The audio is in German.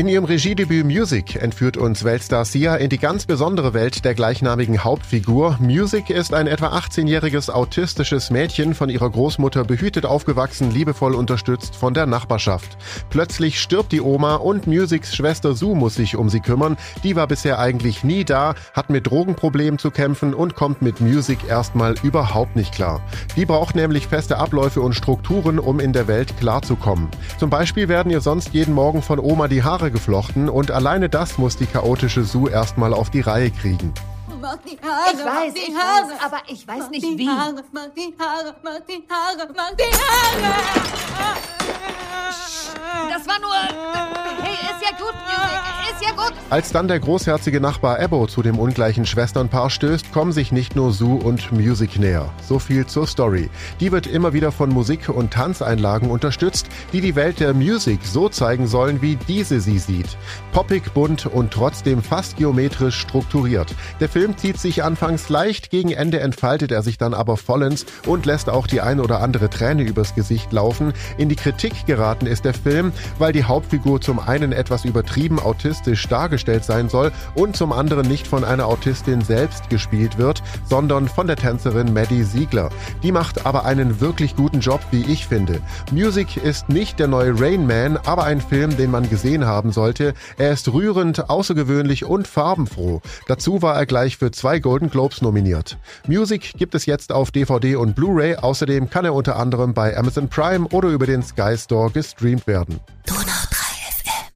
In ihrem Regiedebüt Music entführt uns Weltstar Sia in die ganz besondere Welt der gleichnamigen Hauptfigur. Music ist ein etwa 18-jähriges autistisches Mädchen, von ihrer Großmutter behütet aufgewachsen, liebevoll unterstützt von der Nachbarschaft. Plötzlich stirbt die Oma und Musics Schwester Sue muss sich um sie kümmern. Die war bisher eigentlich nie da, hat mit Drogenproblemen zu kämpfen und kommt mit Music erstmal überhaupt nicht klar. Die braucht nämlich feste Abläufe und Strukturen, um in der Welt klarzukommen. Zum Beispiel werden ihr sonst jeden Morgen von Oma die Haare geflochten und alleine das muss die chaotische Sue erstmal auf die Reihe kriegen. Mach die Haare, ich weiß, ich Haare, weiß, aber ich weiß nicht wie. Haare, mach die Haare, mach die Haare, mach die Haare. Das war nur. Hey, ist ja gut, Music, ist ja gut. Als dann der großherzige Nachbar Ebbo zu dem ungleichen Schwesternpaar stößt, kommen sich nicht nur Sue und Music näher. So viel zur Story. Die wird immer wieder von Musik- und Tanzeinlagen unterstützt, die die Welt der Music so zeigen sollen, wie diese sie sieht. Poppig, bunt und trotzdem fast geometrisch strukturiert. Der Film zieht sich anfangs leicht, gegen Ende entfaltet er sich dann aber vollends und lässt auch die ein oder andere Träne übers Gesicht laufen. In die Kritik geraten ist der Film, weil die Hauptfigur zum einen etwas übertrieben autistisch dargestellt sein soll und zum anderen nicht von einer Autistin selbst gespielt wird, sondern von der Tänzerin Maddie Siegler. Die macht aber einen wirklich guten Job, wie ich finde. Music ist nicht der neue Rain Man, aber ein Film, den man gesehen haben sollte. Er ist rührend, außergewöhnlich und farbenfroh. Dazu war er gleich für zwei Golden Globes nominiert. Music gibt es jetzt auf DVD und Blu-ray. Außerdem kann er unter anderem bei Amazon Prime oder über den Sky Store gestreamt werden.